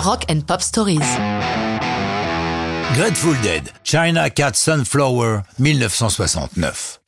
Rock and Pop Stories. Grateful Dead, China Cat Sunflower, 1969.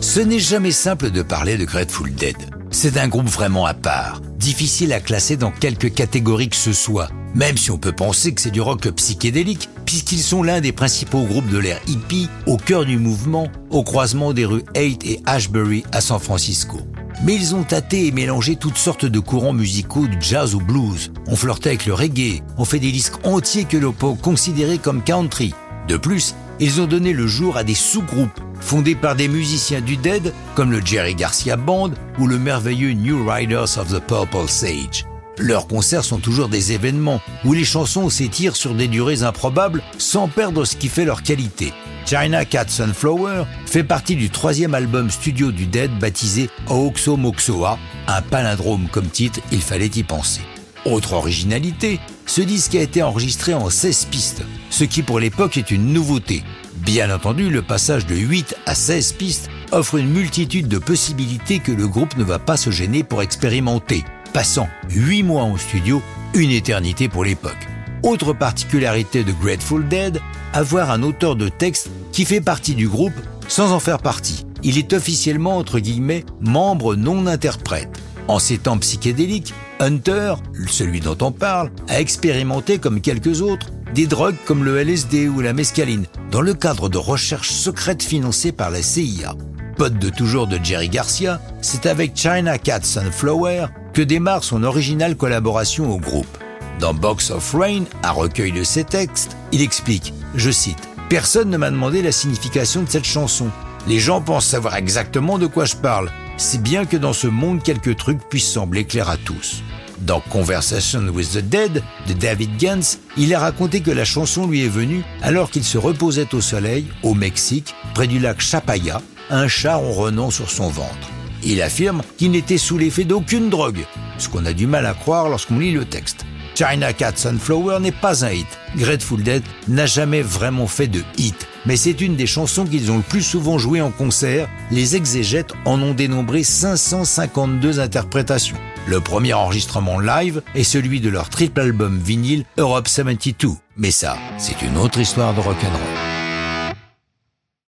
Ce n'est jamais simple de parler de Grateful Dead. C'est un groupe vraiment à part, difficile à classer dans quelque catégorie que ce soit, même si on peut penser que c'est du rock psychédélique, puisqu'ils sont l'un des principaux groupes de l'ère hippie au cœur du mouvement, au croisement des rues 8 et Ashbury à San Francisco. Mais ils ont tâté et mélangé toutes sortes de courants musicaux du jazz au blues. On flirtait avec le reggae, on fait des disques entiers que l'on peut considérer comme country. De plus, ils ont donné le jour à des sous-groupes fondés par des musiciens du Dead comme le Jerry Garcia Band ou le merveilleux New Riders of the Purple Sage. Leurs concerts sont toujours des événements où les chansons s'étirent sur des durées improbables sans perdre ce qui fait leur qualité. China Cat Sunflower fait partie du troisième album studio du Dead baptisé Oxo Moxoa, un palindrome comme titre, il fallait y penser. Autre originalité, ce disque a été enregistré en 16 pistes, ce qui pour l'époque est une nouveauté. Bien entendu, le passage de 8 à 16 pistes offre une multitude de possibilités que le groupe ne va pas se gêner pour expérimenter, passant 8 mois en studio, une éternité pour l'époque. Autre particularité de Grateful Dead, avoir un auteur de texte qui fait partie du groupe sans en faire partie. Il est officiellement, entre guillemets, membre non interprète. En ces temps psychédéliques, Hunter, celui dont on parle, a expérimenté comme quelques autres des drogues comme le LSD ou la mescaline dans le cadre de recherches secrètes financées par la CIA. Pote de toujours de Jerry Garcia, c'est avec China Cat Sunflower que démarre son originale collaboration au groupe. Dans Box of Rain, un recueil de ses textes, il explique, je cite, Personne ne m'a demandé la signification de cette chanson. Les gens pensent savoir exactement de quoi je parle, si bien que dans ce monde quelques trucs puissent sembler clairs à tous. Dans Conversation with the Dead de David Gans, il a raconté que la chanson lui est venue alors qu'il se reposait au soleil, au Mexique, près du lac Chapaya, un chat ronronnant sur son ventre. Il affirme qu'il n'était sous l'effet d'aucune drogue, ce qu'on a du mal à croire lorsqu'on lit le texte. China Cat Sunflower n'est pas un hit. Grateful Dead n'a jamais vraiment fait de hit, mais c'est une des chansons qu'ils ont le plus souvent jouées en concert. Les exégètes en ont dénombré 552 interprétations. Le premier enregistrement live est celui de leur triple album vinyle Europe 72. Mais ça, c'est une autre histoire de rock'n'roll.